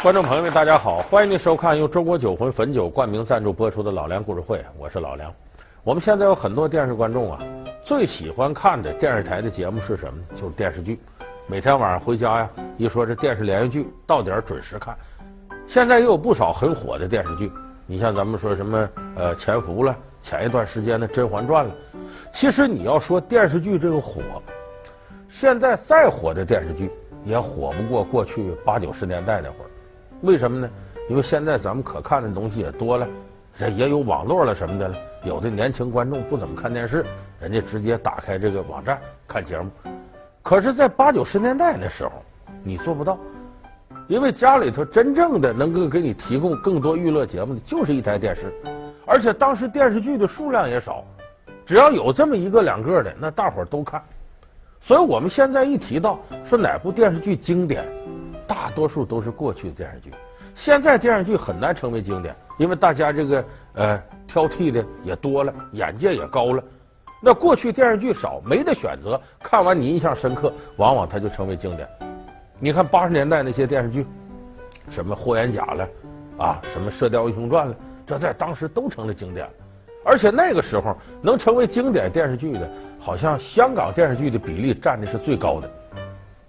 观众朋友们，大家好，欢迎您收看由中国酒魂汾酒冠名赞助播出的《老梁故事会》，我是老梁。我们现在有很多电视观众啊，最喜欢看的电视台的节目是什么？就是电视剧。每天晚上回家呀，一说这电视连续剧，到点准时看。现在也有不少很火的电视剧，你像咱们说什么呃《潜伏》了，前一段时间的《甄嬛传》了。其实你要说电视剧这个火，现在再火的电视剧也火不过过去八九十年代那会儿。为什么呢？因为现在咱们可看的东西也多了，也有网络了什么的了。有的年轻观众不怎么看电视，人家直接打开这个网站看节目。可是，在八九十年代那时候，你做不到，因为家里头真正的能够给你提供更多娱乐节目的就是一台电视，而且当时电视剧的数量也少，只要有这么一个两个的，那大伙儿都看。所以我们现在一提到说哪部电视剧经典。大多数都是过去的电视剧，现在电视剧很难成为经典，因为大家这个呃挑剔的也多了，眼界也高了。那过去电视剧少，没得选择，看完你印象深刻，往往它就成为经典。你看八十年代那些电视剧，什么霍元甲了，啊，什么射雕英雄传了，这在当时都成了经典。而且那个时候能成为经典电视剧的，好像香港电视剧的比例占的是最高的。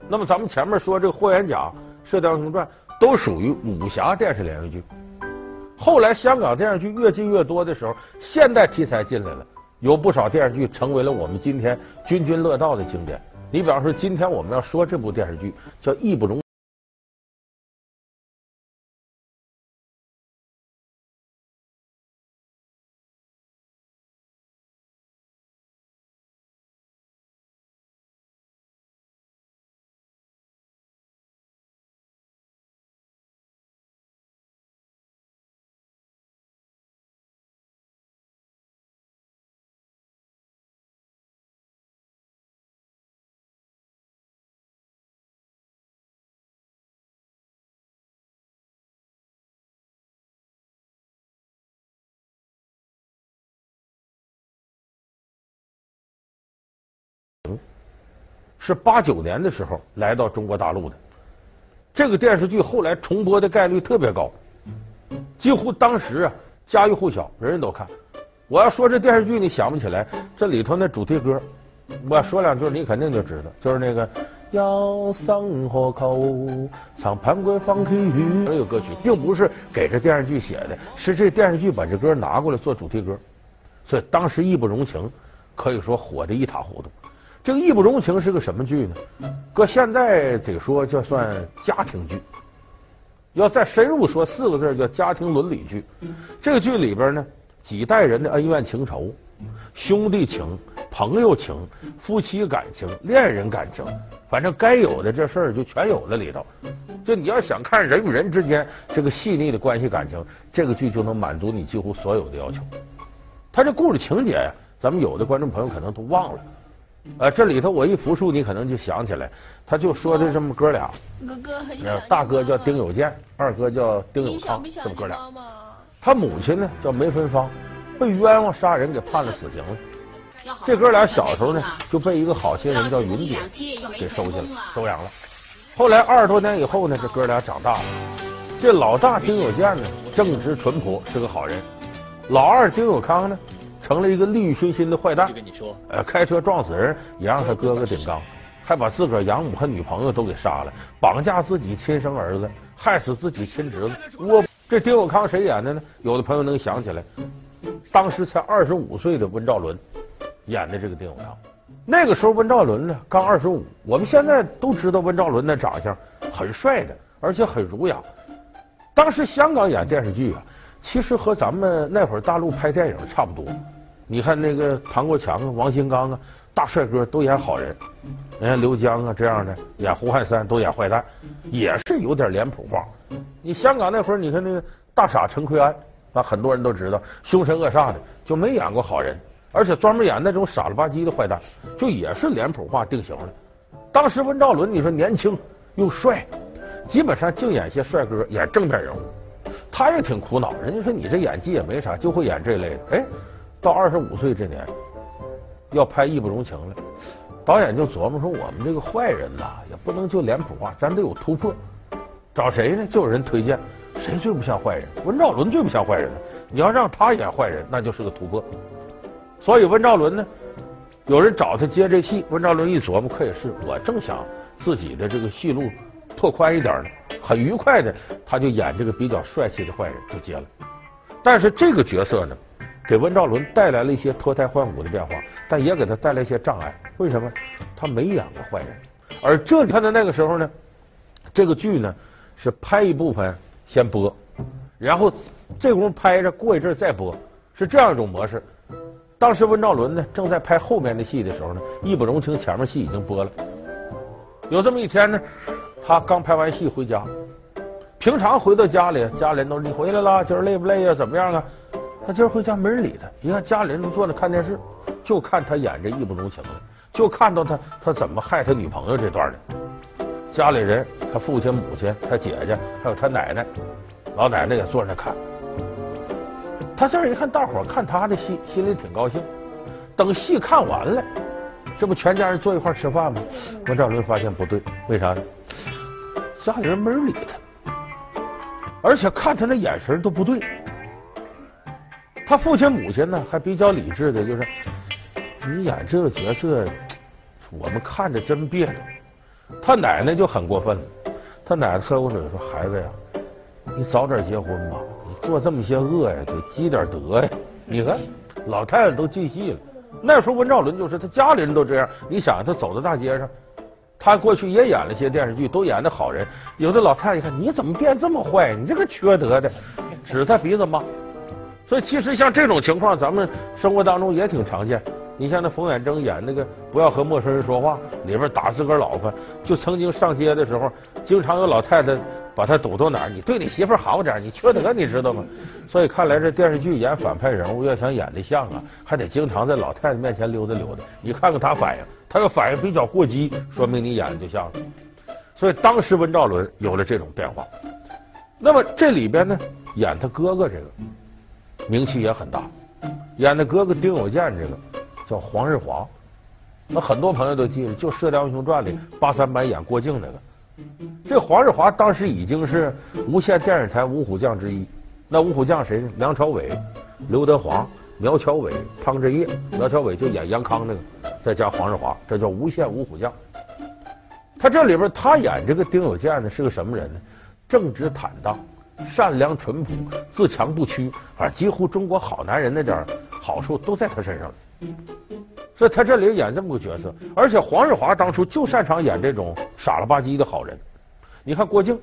那么咱们前面说这个霍元甲。《射雕英雄传》都属于武侠电视连续剧。后来香港电视剧越进越多的时候，现代题材进来了，有不少电视剧成为了我们今天津津乐道的经典。你比方说，今天我们要说这部电视剧叫《义不容》。是八九年的时候来到中国大陆的，这个电视剧后来重播的概率特别高，几乎当时啊家喻户晓，人人都看。我要说这电视剧你想不起来，这里头那主题歌，我要说两句你肯定就知道，就是那个要生河口，唱潘国放弃雨这个歌曲，并不是给这电视剧写的，是这电视剧把这歌拿过来做主题歌，所以当时义不容情，可以说火得一塌糊涂。这个义不容情是个什么剧呢？搁现在得说叫算家庭剧。要再深入说四个字叫家庭伦理剧。这个剧里边呢，几代人的恩怨情仇、兄弟情、朋友情、夫妻感情、恋人感情，反正该有的这事儿就全有了里头。就你要想看人与人之间这个细腻的关系感情，这个剧就能满足你几乎所有的要求。他这故事情节呀，咱们有的观众朋友可能都忘了。呃，这里头我一复述，你可能就想起来，他就说的这么哥俩，哥哥很小，大哥叫丁有健，二哥叫丁有康，这么哥俩。他母亲呢叫梅芬芳，被冤枉杀人给判了死刑了。这哥俩小时候呢就被一个好心人叫云姐给收下了，收养了。后来二十多年以后呢，这哥俩长大了。这老大丁有健呢正直淳朴，是个好人；老二丁有康呢。成了一个利欲熏心的坏蛋，呃，开车撞死人也让他哥哥顶缸，还把自个儿养母和女朋友都给杀了，绑架自己亲生儿子，害死自己亲侄子。我这丁永康谁演的呢？有的朋友能想起来，当时才二十五岁的温兆伦演的这个丁永康。那个时候温兆伦呢刚二十五，我们现在都知道温兆伦那长相很帅的，而且很儒雅。当时香港演电视剧啊，其实和咱们那会儿大陆拍电影差不多。你看那个唐国强啊、王新刚啊，大帅哥都演好人，你看刘江啊这样的演胡汉三都演坏蛋，也是有点脸谱化。你香港那会儿，你看那个大傻陈奎安啊，很多人都知道凶神恶煞的，就没演过好人，而且专门演那种傻了吧唧的坏蛋，就也是脸谱化定型的。当时温兆伦，你说年轻又帅，基本上净演些帅哥，演正面人物，他也挺苦恼。人家说你这演技也没啥，就会演这类的，哎。到二十五岁这年，要拍《义不容情》了，导演就琢磨说：“我们这个坏人呐，也不能就脸谱化，咱得有突破，找谁呢？就有人推荐，谁最不像坏人？温兆伦最不像坏人了。你要让他演坏人，那就是个突破。所以温兆伦呢，有人找他接这戏，温兆伦一琢磨，可也是，我正想自己的这个戏路拓宽一点呢，很愉快的，他就演这个比较帅气的坏人就接了。但是这个角色呢，给温兆伦带来了一些脱胎换骨的变化，但也给他带来一些障碍。为什么？他没演过坏人，而这里他的那个时候呢，这个剧呢是拍一部分先播，然后这功夫拍着，过一阵再播，是这样一种模式。当时温兆伦呢正在拍后面的戏的时候呢，义不容情前面戏已经播了。有这么一天呢，他刚拍完戏回家。平常回到家里，家里人都说你回来了，今儿累不累呀？怎么样啊？他今儿回家没人理他。一看家里人都坐那看电视，就看他演这义不容情了，就看到他他怎么害他女朋友这段的。家里人，他父亲、母亲、他姐姐，还有他奶奶，老奶奶也坐那看。他这儿一看，大伙看他的戏，心里挺高兴。等戏看完了，这不全家人坐一块吃饭吗？温兆伦发现不对，为啥呢？家里人没人理他。而且看他那眼神都不对，他父亲母亲呢还比较理智的，就是你演这个角色，我们看着真别扭。他奶奶就很过分了，他奶奶喝口水说：“孩子呀，你早点结婚吧，你做这么些恶呀，得积点德呀。”你看，老太太都进戏了。那时候温兆伦就是他家里人都这样，你想他走到大街上。他过去也演了些电视剧，都演的好人。有的老太太一看，你怎么变这么坏？你这个缺德的，指他鼻子骂。所以其实像这种情况，咱们生活当中也挺常见。你像那冯远征演那个《不要和陌生人说话》，里边打自个儿老婆，就曾经上街的时候，经常有老太太把他堵到哪儿，你对你媳妇好点，你缺德，你知道吗？所以看来这电视剧演反派人物要想演得像啊，还得经常在老太太面前溜达溜达。你看看他反应。他要反应比较过激，说明你演的就像了。所以当时温兆伦有了这种变化。那么这里边呢，演他哥哥这个名气也很大，演的哥哥丁有健这个叫黄日华。那很多朋友都记得，就《射雕英雄传》里八三版演郭靖那个。这黄日华当时已经是无线电视台五虎将之一。那五虎将谁呢？梁朝伟、刘德华。苗侨伟、汤镇业，苗侨伟就演杨康那个，再加黄日华，这叫无线五虎将。他这里边他演这个丁有健呢，是个什么人呢？正直坦荡、善良淳朴、自强不屈，反正几乎中国好男人那点好处都在他身上。所以他这里演这么个角色，而且黄日华当初就擅长演这种傻了吧唧的好人。你看郭靖，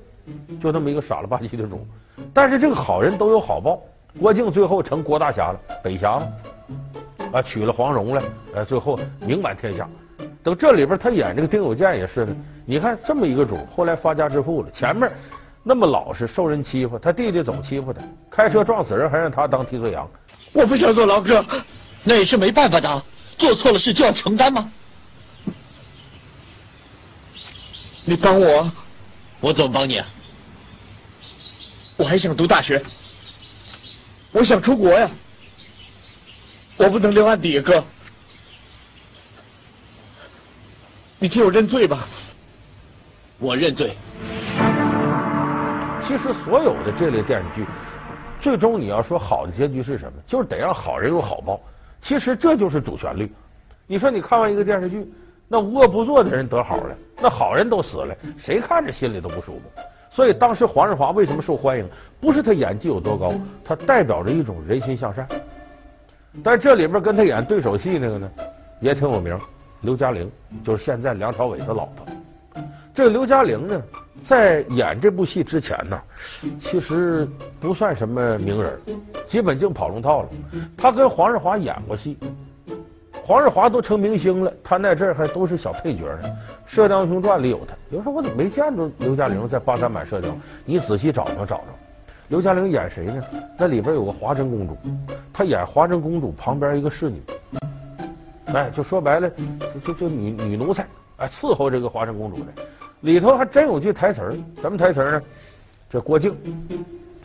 就那么一个傻了吧唧的主，但是这个好人都有好报。郭靖最后成郭大侠了，北侠了，啊，娶了黄蓉了，呃，最后名满天下。等这里边他演这个丁有健也是的，你看这么一个主，后来发家致富了，前面那么老实，受人欺负，他弟弟总欺负他，开车撞死人还让他当替罪羊。我不想做牢哥，那也是没办法的，做错了事就要承担吗？你帮我，我怎么帮你啊？我还想读大学。我想出国呀，我不能留案底，哥。你替我认罪吧。我认罪。其实所有的这类电视剧，最终你要说好的结局是什么？就是得让好人有好报。其实这就是主旋律。你说你看完一个电视剧，那无恶不作的人得好了，那好人都死了，谁看着心里都不舒服。所以当时黄日华为什么受欢迎？不是他演技有多高，他代表着一种人心向善。但这里边跟他演对手戏那个呢，也挺有名，刘嘉玲就是现在梁朝伟的老婆。这刘嘉玲呢，在演这部戏之前呢，其实不算什么名人，基本净跑龙套了。她跟黄日华演过戏。黄日华都成明星了，他那阵儿还都是小配角呢。《射雕英雄传》里有她，有人说我怎么没见着刘嘉玲在八三版《射雕》？你仔细找找找找，刘嘉玲演谁呢？那里边有个华筝公主，她演华筝公主旁边一个侍女，哎，就说白了，就就就女女奴才，哎，伺候这个华筝公主的。里头还真有句台词儿，什么台词儿呢？这郭靖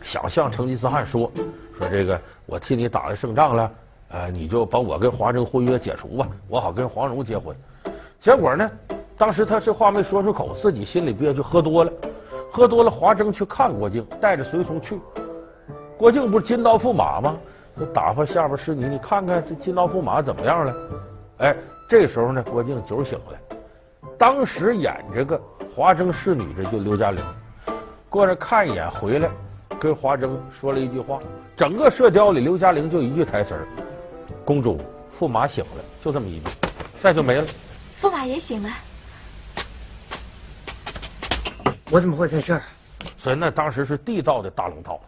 想向成吉思汗说说这个，我替你打了胜仗了。呃，你就把我跟华筝婚约解除吧，我好跟黄蓉结婚。结果呢，当时他这话没说出口，自己心里憋屈，喝多了。喝多了，华筝去看郭靖，带着随从去。郭靖不是金刀驸马吗？就打发下边侍女，你看看这金刀驸马怎么样了？哎，这时候呢，郭靖酒醒了。当时演这个华筝侍女的就刘嘉玲，过来看一眼回来，跟华筝说了一句话。整个射雕里，刘嘉玲就一句台词儿：“公主，驸马醒了。”就这么一句，再就没了。驸马也醒了。我怎么会在这儿？所以那当时是地道的大龙套。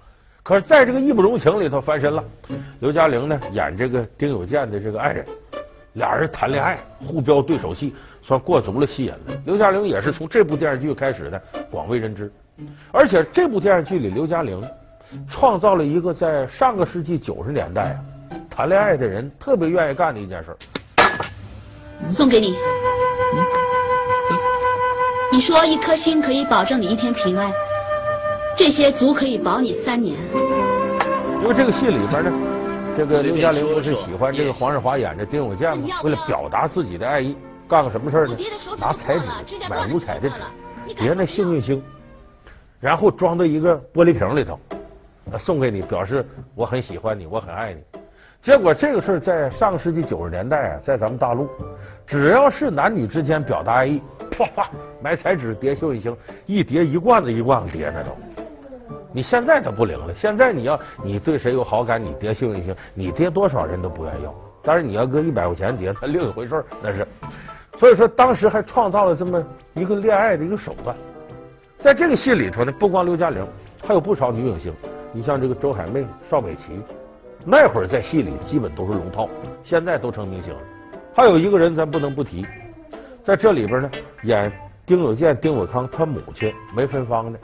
可是，在这个义不容情里头翻身了。刘嘉玲呢，演这个丁有健的这个爱人，俩人谈恋爱，互飙对手戏，算过足了戏瘾了。刘嘉玲也是从这部电视剧开始的广为人知，而且这部电视剧里，刘嘉玲创造了一个在上个世纪九十年代啊，谈恋爱的人特别愿意干的一件事儿。送给你。你说一颗心可以保证你一天平安。这些足可以保你三年。因为这个戏里边呢，这个刘嘉玲不是喜欢这个黄日华演的丁有健吗？为了表达自己的爱意，干个什么事儿呢？拿彩纸买五彩的纸，叠那幸运星，然后装到一个玻璃瓶里头，送给你，表示我很喜欢你，我很爱你。结果这个事儿在上个世纪九十年代啊，在咱们大陆，只要是男女之间表达爱意，啪啪买彩纸叠幸运星，一叠一罐子一罐子叠那都。你现在他不灵了。现在你要你对谁有好感，你爹幸运星，你爹多少人都不愿意要。但是你要搁一百块钱叠，那另一回事儿，那是。所以说当时还创造了这么一个恋爱的一个手段。在这个戏里头呢，不光刘嘉玲，还有不少女影星。你像这个周海媚、邵美琪，那会儿在戏里基本都是龙套，现在都成明星了。还有一个人咱不能不提，在这里边呢，演丁有健、丁伟康他母亲梅芬芳的。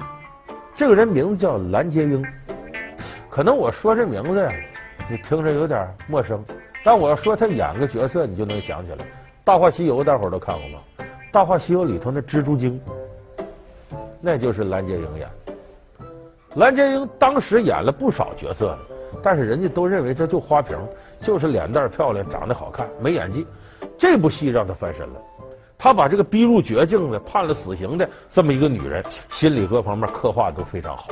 这个人名字叫蓝洁瑛，可能我说这名字呀，你听着有点陌生，但我要说他演个角色，你就能想起来，《大话西游》大伙儿都看过吗？《大话西游》里头那蜘蛛精，那就是蓝洁瑛演的。蓝洁瑛当时演了不少角色，但是人家都认为这就花瓶，就是脸蛋漂亮，长得好看，没演技。这部戏让她翻身了。他把这个逼入绝境的、判了死刑的这么一个女人，心理各方面刻画都非常好。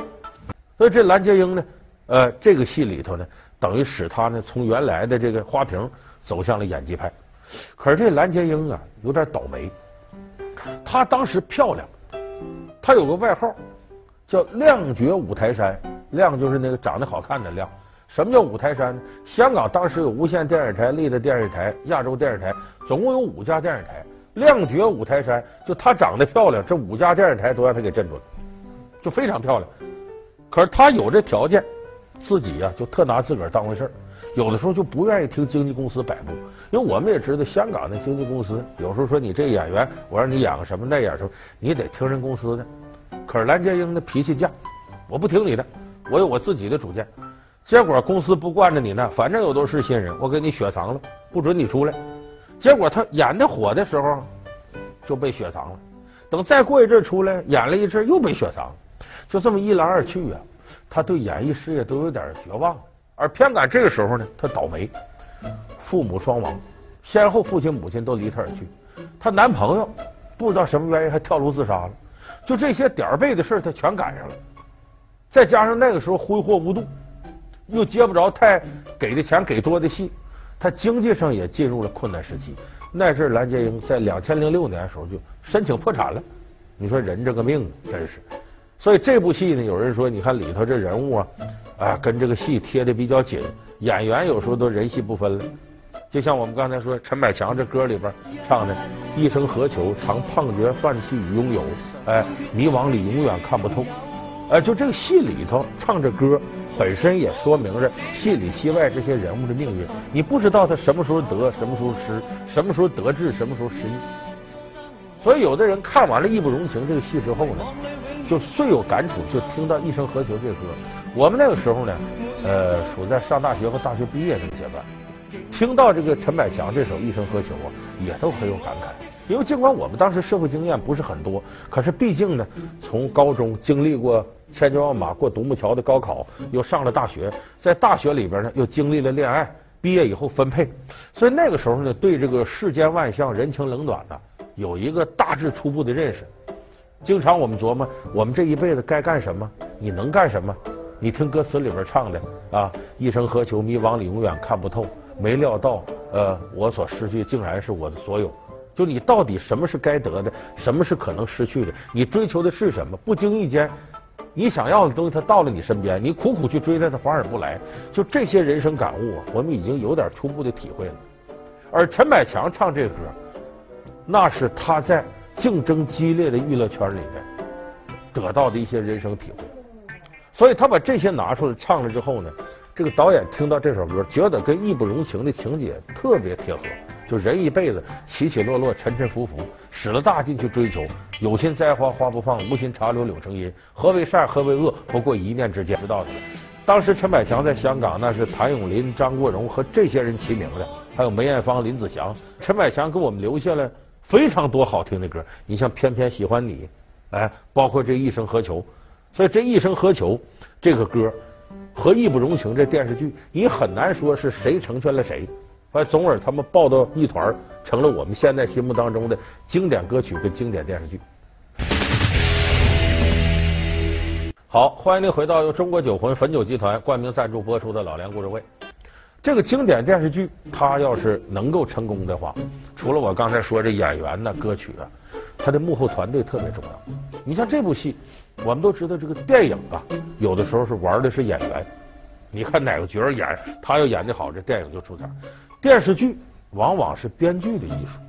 所以这蓝洁瑛呢，呃，这个戏里头呢，等于使她呢从原来的这个花瓶走向了演技派。可是这蓝洁瑛啊，有点倒霉。她当时漂亮，她有个外号叫“靓绝五台山”，靓就是那个长得好看的靓。什么叫五台山呢？香港当时有无线电视台、丽的电视台、亚洲电视台，总共有五家电视台。亮绝五台山，就她长得漂亮，这五家电视台都让她给镇住了，就非常漂亮。可是她有这条件，自己呀、就特拿自个儿当回事儿，有的时候就不愿意听经纪公司摆布。因为我们也知道，香港的经纪公司有时候说你这演员，我让你演个什么那演什么，你得听人公司的。可是蓝洁瑛的脾气犟，我不听你的，我有我自己的主见。结果公司不惯着你呢，反正有都是新人，我给你雪藏了，不准你出来。结果他演的火的时候，就被雪藏了。等再过一阵出来，演了一阵又被雪藏，就这么一来二去啊，他对演艺事业都有点绝望。而偏赶这个时候呢，他倒霉，父母双亡，先后父亲母亲都离他而去。她男朋友不知道什么原因还跳楼自杀了。就这些点儿背的事他全赶上了。再加上那个时候挥霍无度，又接不着太给的钱给多的戏。他经济上也进入了困难时期，那阵蓝洁瑛在两千零六年的时候就申请破产了。你说人这个命真是，所以这部戏呢，有人说你看里头这人物啊，啊跟这个戏贴的比较紧，演员有时候都人戏不分了。就像我们刚才说陈百强这歌里边唱的“一生何求，常胖觉放弃与拥有，哎，迷惘里永远看不透”，哎，就这个戏里头唱着歌。本身也说明着戏里戏外这些人物的命运，你不知道他什么时候得，什么时候失，什么时候得志，什么时候失意。所以有的人看完了《义不容情》这个戏之后呢，就最有感触，就听到《一生何求》这歌。我们那个时候呢，呃，处在上大学和大学毕业这个阶段，听到这个陈百强这首《一生何求》啊，也都很有感慨。因为尽管我们当时社会经验不是很多，可是毕竟呢，从高中经历过千军万马过独木桥的高考，又上了大学，在大学里边呢又经历了恋爱，毕业以后分配，所以那个时候呢，对这个世间万象、人情冷暖呢，有一个大致初步的认识。经常我们琢磨，我们这一辈子该干什么？你能干什么？你听歌词里边唱的啊，一生何求？迷惘里永远看不透。没料到，呃，我所失去竟然是我的所有。就你到底什么是该得的，什么是可能失去的？你追求的是什么？不经意间，你想要的东西它到了你身边，你苦苦去追它，它反而不来。就这些人生感悟啊，我们已经有点初步的体会了。而陈百强唱这歌，那是他在。竞争激烈的娱乐圈里面得到的一些人生体会，所以他把这些拿出来唱了之后呢，这个导演听到这首歌，觉得跟义不容情的情节特别贴合。就人一辈子起起落落、沉沉浮浮，使了大劲去追求，有心栽花花不放，无心插柳柳成荫。何为善？何为恶？不过一念之间。知道的。当时陈百强在香港，那是谭咏麟、张国荣和这些人齐名的，还有梅艳芳、林子祥。陈百强给我们留下了。非常多好听的歌，你像《偏偏喜欢你》，哎，包括这一生何求，所以这一生何求这个歌和义不容情这电视剧，你很难说是谁成全了谁，哎，总而他们抱到一团成了我们现在心目当中的经典歌曲跟经典电视剧。好，欢迎您回到由中国酒魂汾酒集团冠名赞助播出的《老梁故事会》。这个经典电视剧，它要是能够成功的话，除了我刚才说这演员呢、歌曲啊，它的幕后团队特别重要。你像这部戏，我们都知道这个电影啊，有的时候是玩的是演员。你看哪个角儿演，他要演得好，这电影就出彩。电视剧往往是编剧的艺术，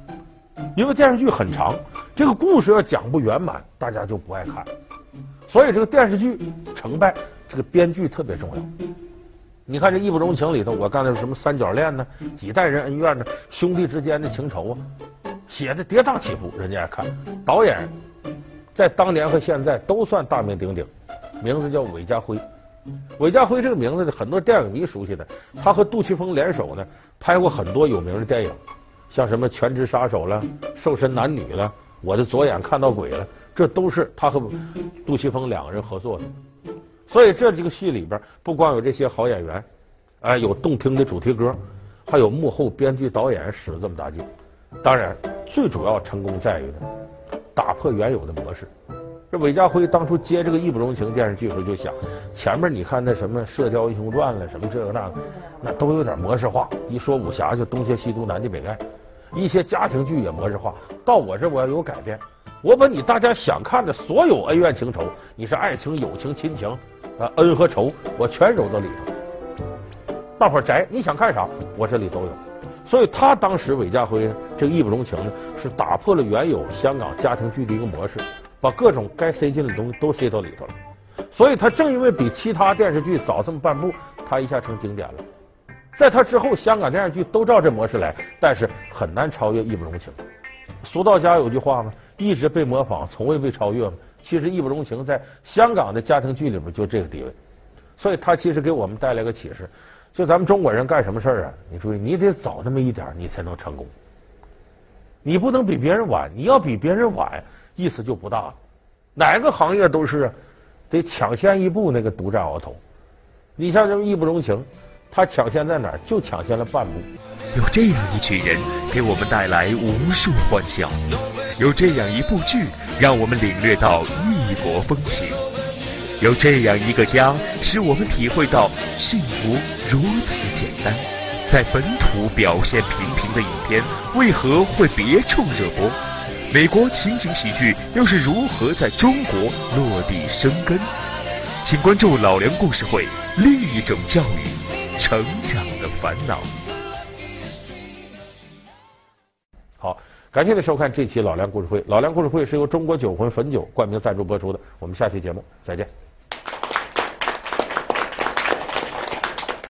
因为电视剧很长，这个故事要讲不圆满，大家就不爱看。所以这个电视剧成败，这个编剧特别重要。你看这《义不容情》里头，我刚才说什么三角恋呢？几代人恩怨呢？兄弟之间的情仇啊，写的跌宕起伏，人家爱看。导演在当年和现在都算大名鼎鼎，名字叫韦家辉。韦家辉这个名字呢，很多电影迷熟悉的。他和杜琪峰联手呢，拍过很多有名的电影，像什么《全职杀手》了，《瘦身男女》了，《我的左眼看到鬼》了，这都是他和杜琪峰两个人合作的。所以这几个戏里边，不光有这些好演员，哎，有动听的主题歌，还有幕后编剧导演使了这么大劲。当然，最主要成功在于呢，打破原有的模式。这韦家辉当初接这个《义不容情》电视剧的时候，就想，前面你看那什么《射雕英雄传》了，什么这个那个，那都有点模式化。一说武侠就东邪西毒南帝北丐，一些家庭剧也模式化。到我这我要有改变，我把你大家想看的所有恩怨情仇，你是爱情、友情、亲情。啊，恩和仇我全揉到里头。大伙儿宅，你想看啥，我这里都有。所以他当时韦家辉这个义不容情呢，是打破了原有香港家庭剧的一个模式，把各种该塞进的东西都塞到里头了。所以他正因为比其他电视剧早这么半步，他一下成经典了。在他之后，香港电视剧都照这模式来，但是很难超越义不容情。俗道家有句话吗，一直被模仿，从未被超越嘛。其实义不容情在香港的家庭剧里边就这个地位，所以他其实给我们带来个启示，就咱们中国人干什么事儿啊？你注意，你得早那么一点，你才能成功。你不能比别人晚，你要比别人晚，意思就不大了。哪个行业都是得抢先一步，那个独占鳌头。你像这义不容情，他抢先在哪儿？就抢先了半步。有这样一群人，给我们带来无数欢笑。有这样一部剧，让我们领略到异国风情；有这样一个家，使我们体会到幸福如此简单。在本土表现平平的影片，为何会别处热播？美国情景喜剧又是如何在中国落地生根？请关注老梁故事会，另一种教育，成长的烦恼。好感谢您收看这期《老梁故事会》。《老梁故事会》是由中国酒魂汾酒冠名赞助播出的。我们下期节目再见。